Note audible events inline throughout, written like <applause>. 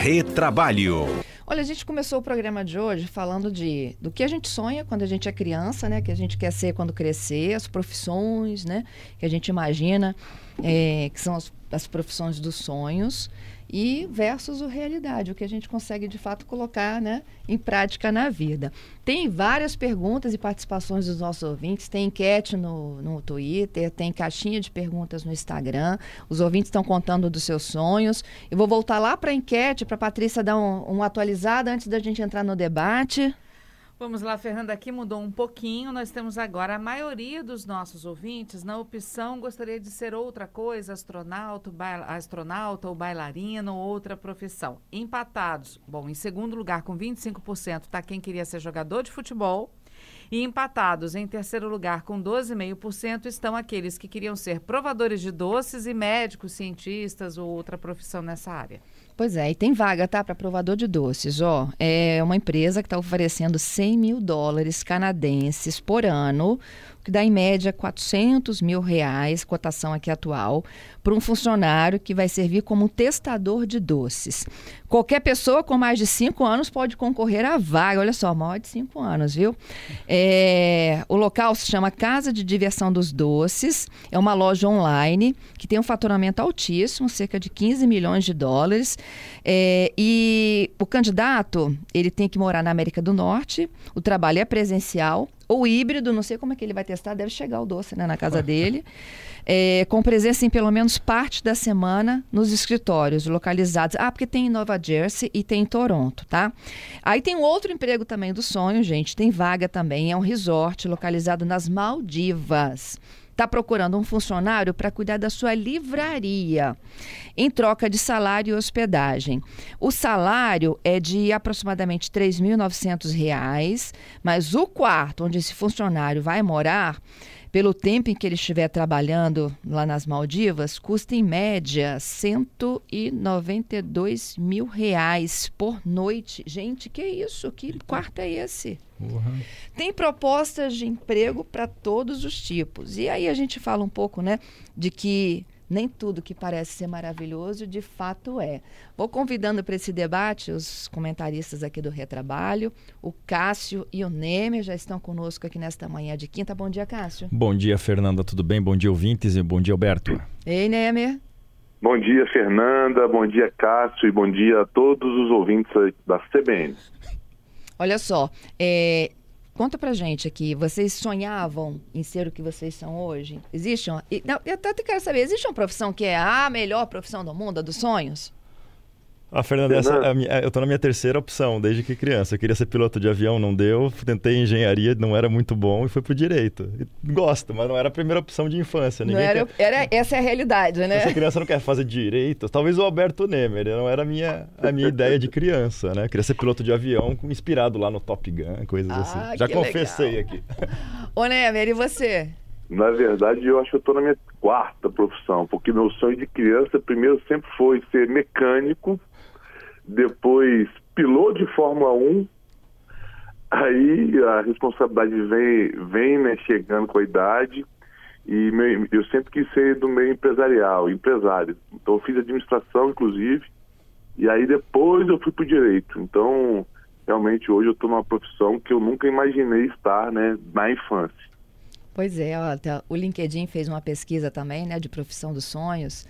Retrabalho. Olha, a gente começou o programa de hoje falando de do que a gente sonha quando a gente é criança, né? Que a gente quer ser quando crescer, as profissões, né? Que a gente imagina é, que são as, as profissões dos sonhos e versus a realidade, o que a gente consegue de fato colocar né, em prática na vida. Tem várias perguntas e participações dos nossos ouvintes, tem enquete no, no Twitter, tem caixinha de perguntas no Instagram, os ouvintes estão contando dos seus sonhos. Eu vou voltar lá para a enquete, para a Patrícia dar um, uma atualizada antes da gente entrar no debate. Vamos lá, Fernanda, aqui mudou um pouquinho. Nós temos agora a maioria dos nossos ouvintes na opção gostaria de ser outra coisa, astronauta, astronauta ou bailarino ou outra profissão. Empatados. Bom, em segundo lugar, com 25%, está quem queria ser jogador de futebol. E empatados em terceiro lugar, com 12,5%, estão aqueles que queriam ser provadores de doces e médicos, cientistas ou outra profissão nessa área. Pois é, e tem vaga, tá? Para provador de doces. Ó, é uma empresa que está oferecendo 100 mil dólares canadenses por ano que dá em média 400 mil reais, cotação aqui atual, para um funcionário que vai servir como testador de doces. Qualquer pessoa com mais de 5 anos pode concorrer à vaga. Olha só, maior de 5 anos, viu? É, o local se chama Casa de Diversão dos Doces. É uma loja online que tem um faturamento altíssimo, cerca de 15 milhões de dólares. É, e o candidato, ele tem que morar na América do Norte. O trabalho é presencial ou híbrido, não sei como é que ele vai testar, deve chegar o doce né, na casa dele. É, com presença em pelo menos parte da semana nos escritórios localizados. Ah, porque tem em Nova Jersey e tem em Toronto, tá? Aí tem um outro emprego também do sonho, gente. Tem vaga também, é um resort localizado nas Maldivas está procurando um funcionário para cuidar da sua livraria, em troca de salário e hospedagem. O salário é de aproximadamente R$ 3.900, mas o quarto onde esse funcionário vai morar pelo tempo em que ele estiver trabalhando lá nas Maldivas, custa em média 192 mil reais por noite. Gente, que isso? Que quarto é esse? Uhum. Tem propostas de emprego para todos os tipos. E aí a gente fala um pouco, né, de que nem tudo que parece ser maravilhoso de fato é. Vou convidando para esse debate os comentaristas aqui do Retrabalho, o Cássio e o Nemer já estão conosco aqui nesta manhã de quinta. Bom dia, Cássio. Bom dia, Fernanda, tudo bem? Bom dia, ouvintes, e bom dia, Alberto. Ei, Nemer. Bom dia, Fernanda, bom dia, Cássio, e bom dia a todos os ouvintes da CBN. Olha só, é, Conta pra gente aqui, vocês sonhavam em ser o que vocês são hoje? Existe uma, não, eu até quero saber, existe uma profissão que é a melhor profissão do mundo, a dos sonhos? A Fernanda, essa, a minha, eu estou na minha terceira opção desde que criança. Eu queria ser piloto de avião, não deu. Tentei engenharia, não era muito bom e fui pro direito. Gosto, mas não era a primeira opção de infância. Ninguém era, quer... era, essa é a realidade, né? Essa criança não quer fazer direito. Talvez o Alberto Nemer, não era a minha, a minha ideia de criança, né? Eu queria ser piloto de avião, inspirado lá no Top Gun, coisas ah, assim. Já confessei legal. aqui. Ô Nemer, e você? Na verdade, eu acho que eu estou na minha quarta profissão, porque meu sonho de criança, primeiro, sempre foi ser mecânico depois piloto de Fórmula 1, aí a responsabilidade vem, vem né, chegando com a idade e meu, eu sempre quis ser do meio empresarial, empresário. Então eu fiz administração, inclusive, e aí depois eu fui para o direito. Então, realmente hoje eu estou numa profissão que eu nunca imaginei estar né, na infância. Pois é, ó, tá, o LinkedIn fez uma pesquisa também, né, de profissão dos sonhos.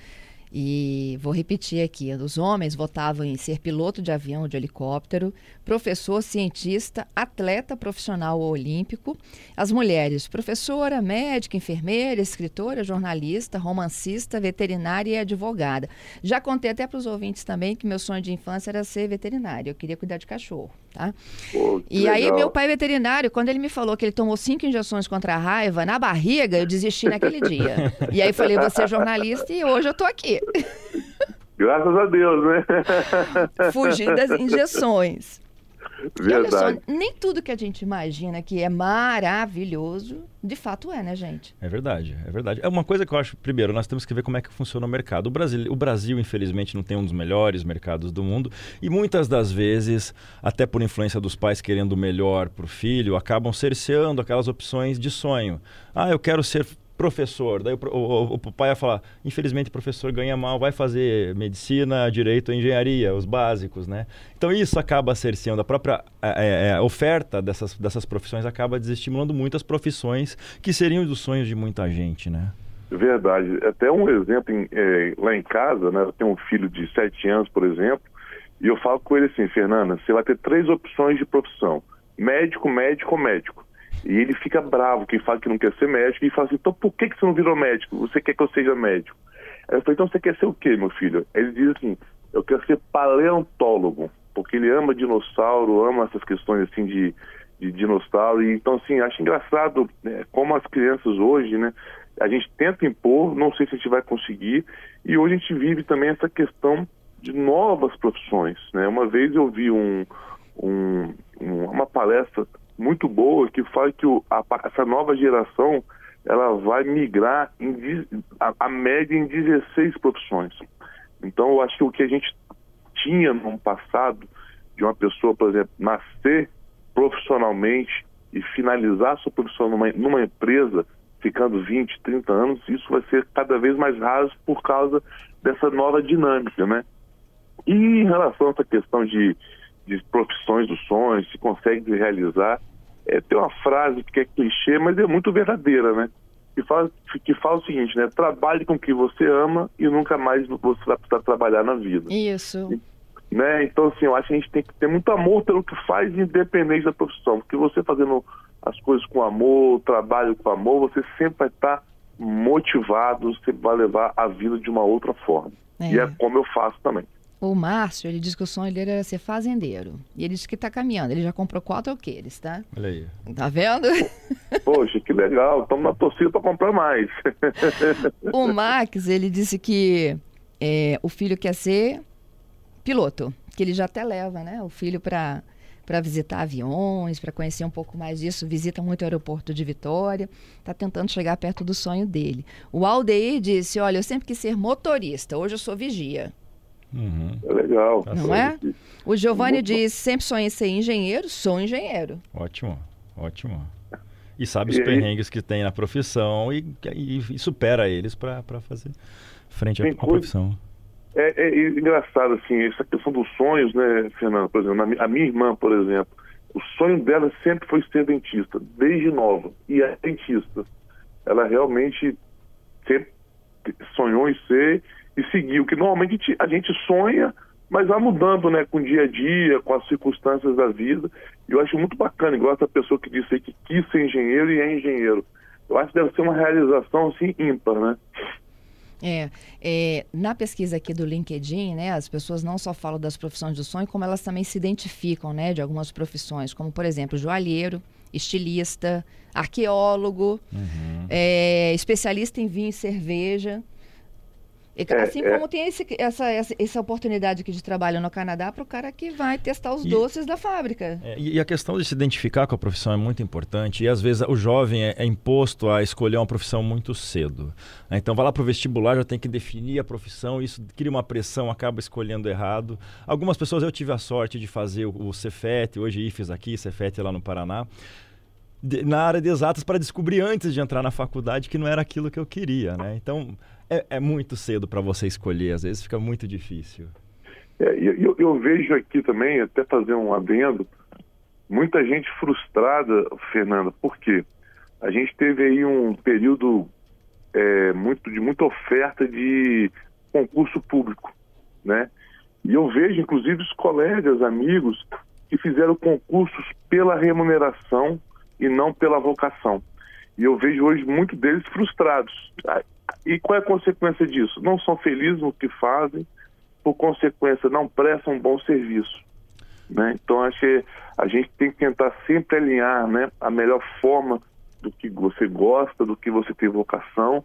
E vou repetir aqui: os homens votavam em ser piloto de avião ou de helicóptero, professor, cientista, atleta profissional ou olímpico. As mulheres, professora, médica, enfermeira, escritora, jornalista, romancista, veterinária e advogada. Já contei até para os ouvintes também que meu sonho de infância era ser veterinária. Eu queria cuidar de cachorro, tá? Pô, e legal. aí, meu pai veterinário, quando ele me falou que ele tomou cinco injeções contra a raiva na barriga, eu desisti naquele dia. <laughs> E aí falei: você é jornalista e hoje eu tô aqui. Graças a Deus, né? <laughs> Fugir das injeções. Verdade. E olha só, nem tudo que a gente imagina que é maravilhoso, de fato é, né, gente? É verdade, é verdade. É uma coisa que eu acho, primeiro, nós temos que ver como é que funciona o mercado. O Brasil, o Brasil, infelizmente, não tem um dos melhores mercados do mundo e muitas das vezes, até por influência dos pais querendo o melhor para o filho, acabam cerceando aquelas opções de sonho. Ah, eu quero ser professor. Daí o, o, o, pai vai falar, infelizmente professor ganha mal, vai fazer medicina, direito, engenharia, os básicos, né? Então isso acaba cerceando a própria é, é, oferta dessas, dessas profissões acaba desestimulando muitas profissões que seriam dos sonhos de muita gente, né? Verdade. Até um exemplo em, é, lá em casa, né? Eu tenho um filho de sete anos, por exemplo, e eu falo com ele assim, Fernanda, você vai ter três opções de profissão: médico, médico, médico. E ele fica bravo, quem fala que não quer ser médico, e fala assim, então por que, que você não virou médico? Você quer que eu seja médico? Aí eu falei, então você quer ser o quê, meu filho? Ele diz assim, eu quero ser paleontólogo, porque ele ama dinossauro, ama essas questões assim de, de dinossauro, e então assim, acho engraçado né, como as crianças hoje, né, a gente tenta impor, não sei se a gente vai conseguir, e hoje a gente vive também essa questão de novas profissões, né? Uma vez eu vi um, um, uma palestra muito boa que fala que o, a, essa nova geração ela vai migrar em, a, a, média em 16 profissões. Então, eu acho que o que a gente tinha no passado, de uma pessoa, por exemplo, nascer profissionalmente e finalizar sua profissão numa, numa empresa, ficando 20, 30 anos, isso vai ser cada vez mais raro por causa dessa nova dinâmica, né? E em relação a essa questão de, de profissões dos sonhos, se consegue realizar, é, tem uma frase que é clichê, mas é muito verdadeira, né? Que fala, que fala o seguinte, né? Trabalhe com o que você ama e nunca mais você vai precisar trabalhar na vida. Isso. Né? Então, assim, eu acho que a gente tem que ter muito amor pelo que faz, independente da profissão. Porque você fazendo as coisas com amor, o trabalho com amor, você sempre vai estar motivado, sempre vai levar a vida de uma outra forma. É. E é como eu faço também. O Márcio, ele disse que o sonho dele era ser fazendeiro. E ele disse que está caminhando. Ele já comprou quatro alqueires, tá? Olha aí. Tá vendo? <laughs> Poxa, que legal. Estamos na torcida para comprar mais. <laughs> o Max, ele disse que é, o filho quer ser piloto. Que ele já até leva, né? O filho para para visitar aviões, para conhecer um pouco mais disso, visita muito o aeroporto de Vitória, está tentando chegar perto do sonho dele. O Aldeir disse: Olha, eu sempre quis ser motorista, hoje eu sou vigia. Uhum. É legal. Tá Não é? O Giovanni diz: sempre sonhei ser engenheiro, sou engenheiro. Ótimo, ótimo. E sabe os e perrengues aí? que tem na profissão e, e, e supera eles para fazer frente à profissão. É, é, engraçado, assim, essa questão dos sonhos, né, Fernando? Por exemplo, a minha irmã, por exemplo, o sonho dela sempre foi ser dentista, desde nova. E é dentista. Ela realmente sempre sonhou em ser e seguir. O que normalmente a gente sonha, mas vai mudando né, com o dia a dia, com as circunstâncias da vida. E eu acho muito bacana, igual essa pessoa que disse aí que quis ser engenheiro e é engenheiro. Eu acho que deve ser uma realização assim ímpar, né? É, é, na pesquisa aqui do LinkedIn, né, as pessoas não só falam das profissões do sonho, como elas também se identificam, né, de algumas profissões, como por exemplo, joalheiro, estilista, arqueólogo, uhum. é, especialista em vinho e cerveja. É, assim é, como tem esse, essa, essa, essa, oportunidade aqui de trabalho no Canadá para o cara que vai testar os e, doces da fábrica. É, e a questão de se identificar com a profissão é muito importante. E às vezes o jovem é, é imposto a escolher uma profissão muito cedo. Né? Então vai lá para o vestibular, já tem que definir a profissão, isso cria uma pressão, acaba escolhendo errado. Algumas pessoas eu tive a sorte de fazer o, o Cefet, hoje IFES aqui, Cefet lá no Paraná de, na área de exatas para descobrir antes de entrar na faculdade que não era aquilo que eu queria, né? Então é, é muito cedo para você escolher, às vezes fica muito difícil. É, eu, eu, vejo aqui também, até fazer um adendo, muita gente frustrada, Fernanda, por quê? A gente teve aí um período é, muito, de muita oferta de concurso público, né? E eu vejo, inclusive, os colegas, amigos, que fizeram concursos pela remuneração e não pela vocação. E eu vejo hoje muitos deles frustrados. E qual é a consequência disso? Não são felizes no que fazem, por consequência, não prestam um bom serviço. Né? Então, acho que a gente tem que tentar sempre alinhar né, a melhor forma do que você gosta, do que você tem vocação,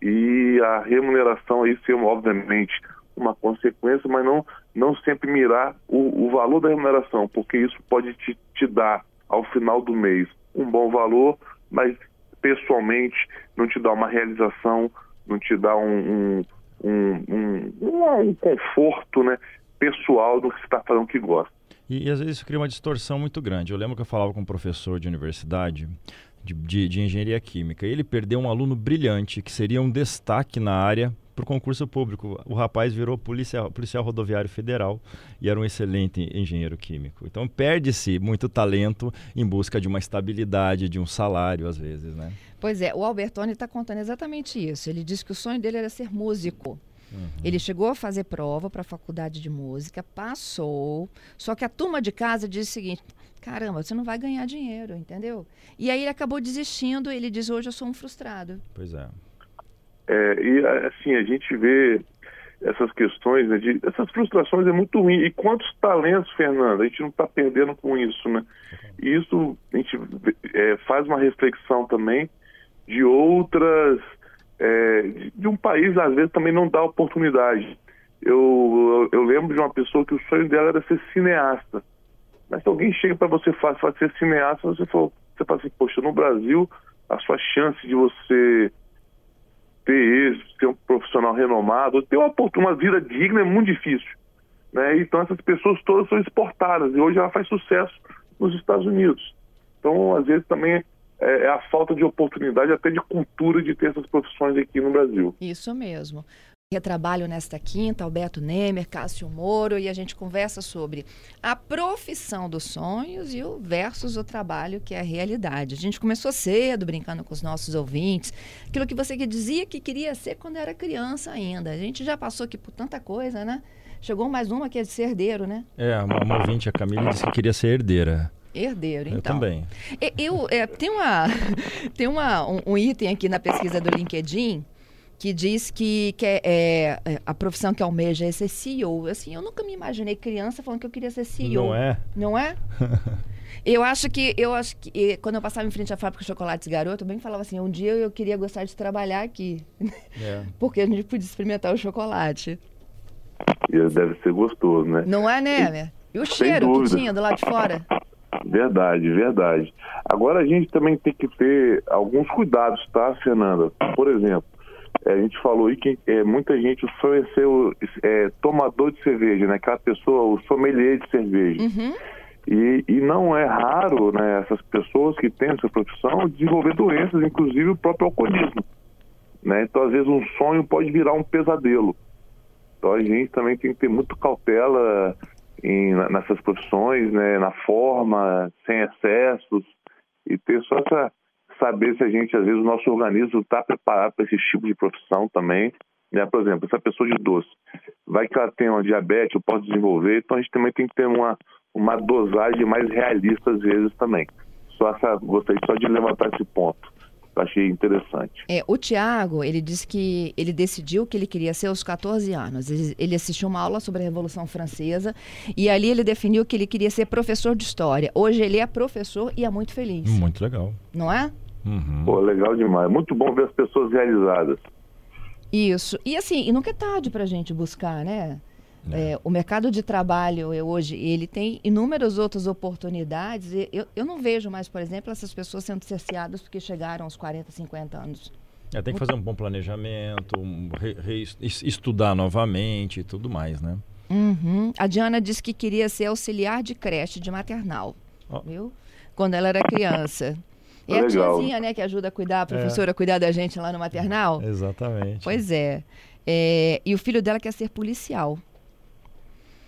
e a remuneração aí ser, obviamente, uma consequência, mas não, não sempre mirar o, o valor da remuneração, porque isso pode te, te dar, ao final do mês, um bom valor, mas pessoalmente não te dá uma realização, não te dá um, um, um, um, um conforto né, pessoal do que você está fazendo que gosta. E, e, às vezes isso cria uma distorção muito grande. Eu lembro que eu falava com um professor de universidade de, de, de engenharia química. Ele perdeu um aluno brilhante, que seria um destaque na área para o concurso público. O rapaz virou policial, policial rodoviário federal e era um excelente engenheiro químico. Então perde-se muito talento em busca de uma estabilidade, de um salário, às vezes, né? Pois é, o Albertoni está contando exatamente isso. Ele disse que o sonho dele era ser músico. Uhum. Ele chegou a fazer prova para a faculdade de música, passou, só que a turma de casa disse o seguinte: caramba, você não vai ganhar dinheiro, entendeu? E aí ele acabou desistindo, ele diz: hoje eu sou um frustrado. Pois é. É e assim, a gente vê essas questões, né, de, essas frustrações é muito ruim. E quantos talentos, Fernando, a gente não está perdendo com isso, né? E isso a gente é, faz uma reflexão também de outras é, de, de, um país, às vezes, também não dá oportunidade. Eu, eu, eu, lembro de uma pessoa que o sonho dela era ser cineasta. Mas se alguém chega para você e fala, ser cineasta, você, fala, você fala assim, poxa, no Brasil, a sua chance de você ter êxito, ser um profissional renomado, ter uma, uma vida digna é muito difícil. Né? Então essas pessoas todas são exportadas e hoje ela faz sucesso nos Estados Unidos. Então, às vezes, também é, é, a falta de oportunidade, até de cultura de ter essas profissões aqui no Brasil. Isso mesmo. Retrabalho nesta quinta, Alberto Nemer, Cássio Moro, e a gente conversa sobre a profissão dos sonhos e o versus o trabalho que é a realidade. A gente começou cedo, brincando com os nossos ouvintes, aquilo que você dizia que queria ser quando era criança ainda. A gente já passou aqui por tanta coisa, né? Chegou mais uma que é de ser herdeiro, né? É, uma, uma ouvinte, a Camila, disse que queria ser herdeira. Herdeiro, então. Eu também. Eu, é, tem uma, <laughs> tem uma, um, um, item aqui na pesquisa do LinkedIn que diz que, que é, é, é, a profissão que almeja é ser CEO. Assim, eu nunca me imaginei criança falando que eu queria ser CEO. Não é? Não é? <laughs> eu acho que eu acho que quando eu passava em frente à fábrica de chocolates garoto, eu bem falava assim, um dia eu queria gostar de trabalhar aqui. É. <laughs> Porque a gente podia experimentar o chocolate. E deve ser gostoso, né? Não é, né? E o cheiro que tinha do lado de fora? <laughs> Verdade, verdade. Agora a gente também tem que ter alguns cuidados, tá, Fernanda? Por exemplo, a gente falou aí que é, muita gente foi ser o é, tomador de cerveja, né? Aquela pessoa, o sommelier de cerveja. Uhum. E, e, não é raro, né, essas pessoas que têm essa profissão desenvolver doenças, inclusive o próprio alcoolismo. Né? Então, às vezes, um sonho pode virar um pesadelo. Então, a gente também tem que ter muito cautela em, nessas profissões, né, na forma, sem excessos, e ter só essa saber se a gente, às vezes, o nosso organismo está preparado para esse tipo de profissão também. Né? Por exemplo, essa pessoa de doce, vai que ela tem uma diabetes, ou pode desenvolver, então a gente também tem que ter uma, uma dosagem mais realista, às vezes, também. Só essa, gostaria só de levantar esse ponto achei interessante. É, o Tiago, ele disse que ele decidiu que ele queria ser aos 14 anos. Ele, assistiu uma aula sobre a Revolução Francesa e ali ele definiu que ele queria ser professor de história. Hoje ele é professor e é muito feliz. Muito legal. Não é? Uhum. Pô, legal demais. Muito bom ver as pessoas realizadas. Isso. E assim, e nunca é tarde para a gente buscar, né? É. É, o mercado de trabalho hoje ele tem inúmeras outras oportunidades. Eu, eu não vejo mais, por exemplo, essas pessoas sendo cerceadas porque chegaram aos 40, 50 anos. É, tem que fazer um bom planejamento, um, re, re, estudar novamente e tudo mais, né? Uhum. A Diana disse que queria ser auxiliar de creche de maternal, oh. viu? Quando ela era criança. E é a tiazinha, né, que ajuda a cuidar, a é. professora é. a cuidar da gente lá no maternal? Exatamente. Pois é. é. E o filho dela quer ser policial.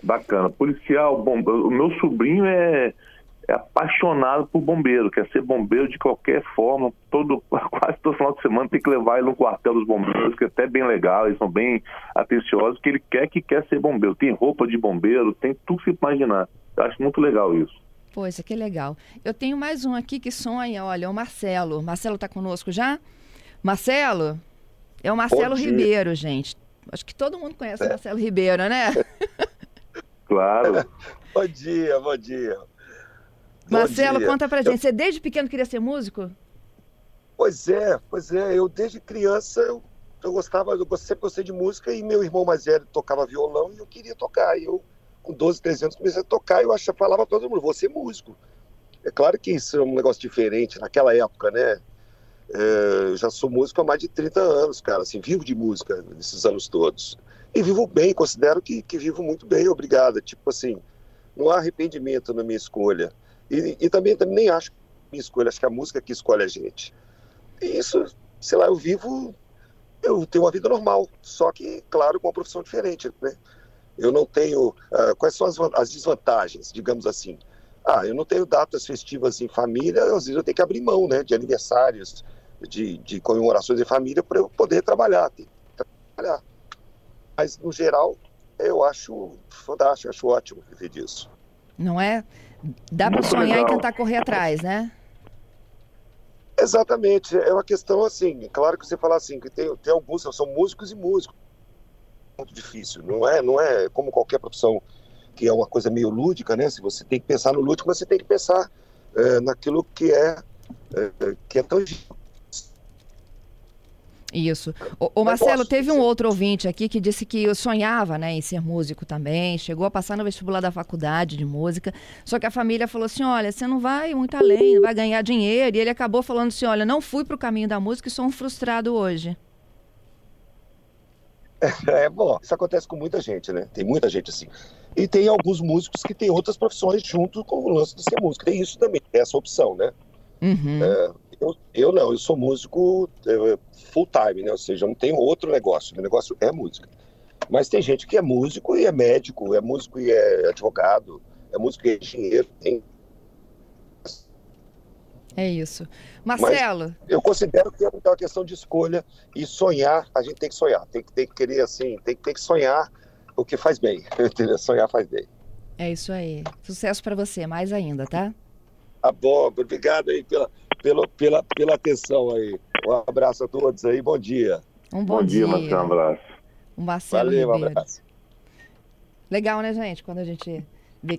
Bacana. Policial, bom, o meu sobrinho é, é, apaixonado por bombeiro, quer ser bombeiro de qualquer forma. Todo, <laughs> quase todo final de semana tem que levar ele no quartel dos bombeiros, que é até bem legal, eles são bem atenciosos, que ele quer que quer ser bombeiro. Tem roupa de bombeiro, tem tudo que se imaginar. Eu acho muito legal isso. É, que legal. Eu tenho mais um aqui que sonha, olha, o Marcelo. Marcelo está conosco já? Marcelo? É o Marcelo Ribeiro, gente. Acho que todo mundo conhece é. o Marcelo Ribeiro, né? <laughs> <laughs> Claro. bom dia, bom dia. Marcelo, bom dia. conta pra gente. Eu... Você desde pequeno queria ser músico? Pois é, pois é. Eu desde criança eu, eu gostava, eu sempre gostei de música e meu irmão mais velho tocava violão e eu queria tocar. E eu, com 12, 13 anos, comecei a tocar e eu achava, falava pra todo mundo, vou ser músico. É claro que isso é um negócio diferente naquela época, né? É, eu já sou músico há mais de 30 anos, cara, assim, vivo de música nesses anos todos. E vivo bem, considero que, que vivo muito bem, obrigada. Tipo assim, não há arrependimento na minha escolha. E, e também, também nem acho minha escolha, acho que é a música que escolhe a gente. E isso, sei lá, eu vivo, eu tenho uma vida normal, só que, claro, com uma profissão diferente, né? Eu não tenho. Uh, quais são as, as, desvantagens, digamos assim? Ah, eu não tenho datas festivas em família, às vezes eu tenho que abrir mão, né, de aniversários, de, de comemorações em família para eu poder trabalhar, trabalhar. Mas, no geral, eu acho fantástico, acho ótimo viver disso. Não é? Dá para sonhar legal. e tentar correr atrás, né? Exatamente. É uma questão assim, claro que você fala assim, que tem, tem alguns, são músicos e músicos. Muito difícil, não é, não é como qualquer profissão que é uma coisa meio lúdica, né? Se você tem que pensar no lúdico, mas você tem que pensar é, naquilo que é, é que é tangível. Isso. O, o Marcelo, teve um outro ouvinte aqui que disse que sonhava né, em ser músico também, chegou a passar no vestibular da faculdade de música, só que a família falou assim, olha, você não vai muito além, não vai ganhar dinheiro, e ele acabou falando assim, olha, não fui para o caminho da música e sou um frustrado hoje. É, bom, isso acontece com muita gente, né? Tem muita gente assim. E tem alguns músicos que têm outras profissões junto com o lance de ser músico. Tem isso também, essa opção, né? Uhum. É, eu, eu não, eu sou músico full time, né? Ou seja, eu não tenho outro negócio. Meu negócio é música. Mas tem gente que é músico e é médico, é músico e é advogado, é músico e é engenheiro. Tem... É isso. Marcelo. Mas eu considero que é uma questão de escolha e sonhar, a gente tem que sonhar. Tem que, tem que querer assim, tem, tem que sonhar o que faz bem. <laughs> sonhar faz bem. É isso aí. Sucesso para você, mais ainda, tá? Tá bom, obrigado aí pela, pela, pela, pela atenção aí. Um abraço a todos aí, bom dia. Um bom, bom dia, dia Marcelo, um abraço. Um Marcelo Valeu, Ribeiro. um abraço. Legal, né, gente? Quando a gente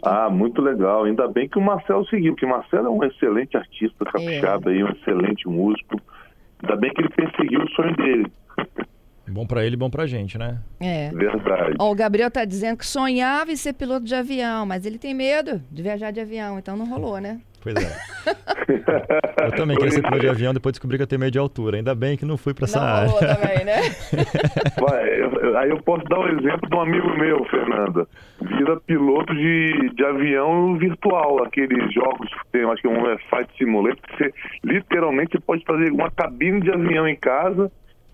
Ah, muito legal. Ainda bem que o Marcelo seguiu, porque o Marcelo é um excelente artista, capixaba é. aí, um excelente músico. Ainda bem que ele perseguiu o sonho dele. Bom para ele, bom pra gente, né? É. Verdade. Ó, o Gabriel tá dizendo que sonhava em ser piloto de avião, mas ele tem medo de viajar de avião, então não rolou, né? Pois é. <laughs> eu também queria ser piloto de avião, depois descobri que eu tenho medo de altura. Ainda bem que não fui para essa não área. Também, né? <laughs> Vai, eu, aí eu posso dar um exemplo de um amigo meu, Fernanda. Vira piloto de, de avião virtual, aqueles jogos que tem, acho que um é Flight Simulator, que você literalmente pode fazer uma cabine de avião em casa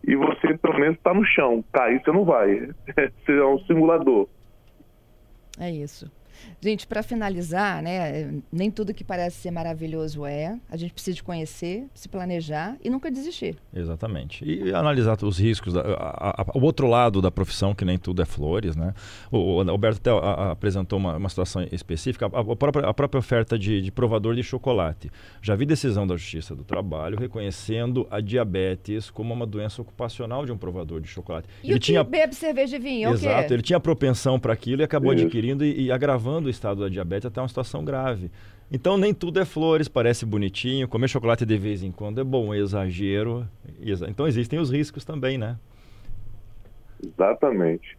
e você pelo menos está no chão. Cair você não vai. <laughs> Você é um simulador. É isso. Gente, para finalizar, né, nem tudo que parece ser maravilhoso é. A gente precisa de conhecer, se planejar e nunca desistir. Exatamente. E analisar os riscos, da, a, a, o outro lado da profissão, que nem tudo é flores, né? O, o Alberto até a, apresentou uma, uma, situação específica, a, própria, a própria oferta de, de, provador de chocolate. Já vi decisão da Justiça do Trabalho reconhecendo a diabetes como uma doença ocupacional de um provador de chocolate. E ele o que tinha... bebe cerveja e vinho? Exato, ele tinha propensão para aquilo e acabou Isso. adquirindo e, e agravando agravando o estado da diabetes até uma situação grave. Então nem tudo é flores, parece bonitinho, comer chocolate de vez em quando é bom, é exagero. Então existem os riscos também, né? Exatamente.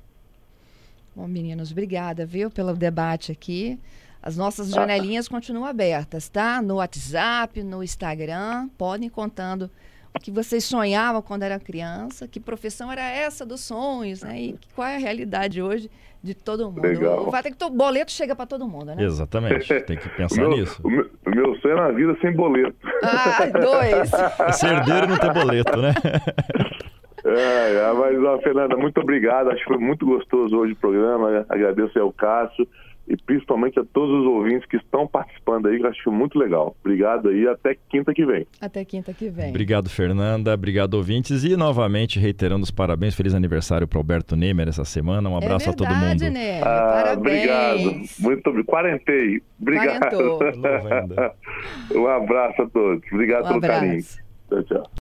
Bom, meninos, obrigada, viu, pelo debate aqui. As nossas janelinhas continuam abertas, tá? No WhatsApp, no Instagram, podem contando o que vocês sonhavam quando era criança, que profissão era essa dos sonhos, né? E qual é a realidade hoje de todo mundo. Legal. Fato é que o boleto chega para todo mundo, né? Exatamente, <laughs> tem que pensar meu, nisso. O meu, o meu, sonho é na vida sem boleto. Ah, dois. <laughs> Ser herdeiro não ter boleto, né? <laughs> É, é, mas, ó, Fernanda, muito obrigado. Acho que foi muito gostoso hoje o programa. Agradeço ao Cássio e principalmente a todos os ouvintes que estão participando aí, que eu acho muito legal. Obrigado aí, até quinta que vem. Até quinta que vem. Obrigado, Fernanda. Obrigado, ouvintes. E novamente, reiterando os parabéns. Feliz aniversário para Alberto Nemer essa semana. Um abraço é verdade, a todo mundo. Nemer. Ah, parabéns. Obrigado. Muito obrigado. Quarentei. Obrigado. <laughs> um abraço a todos. Obrigado um pelo abraço. carinho. Tchau, tchau.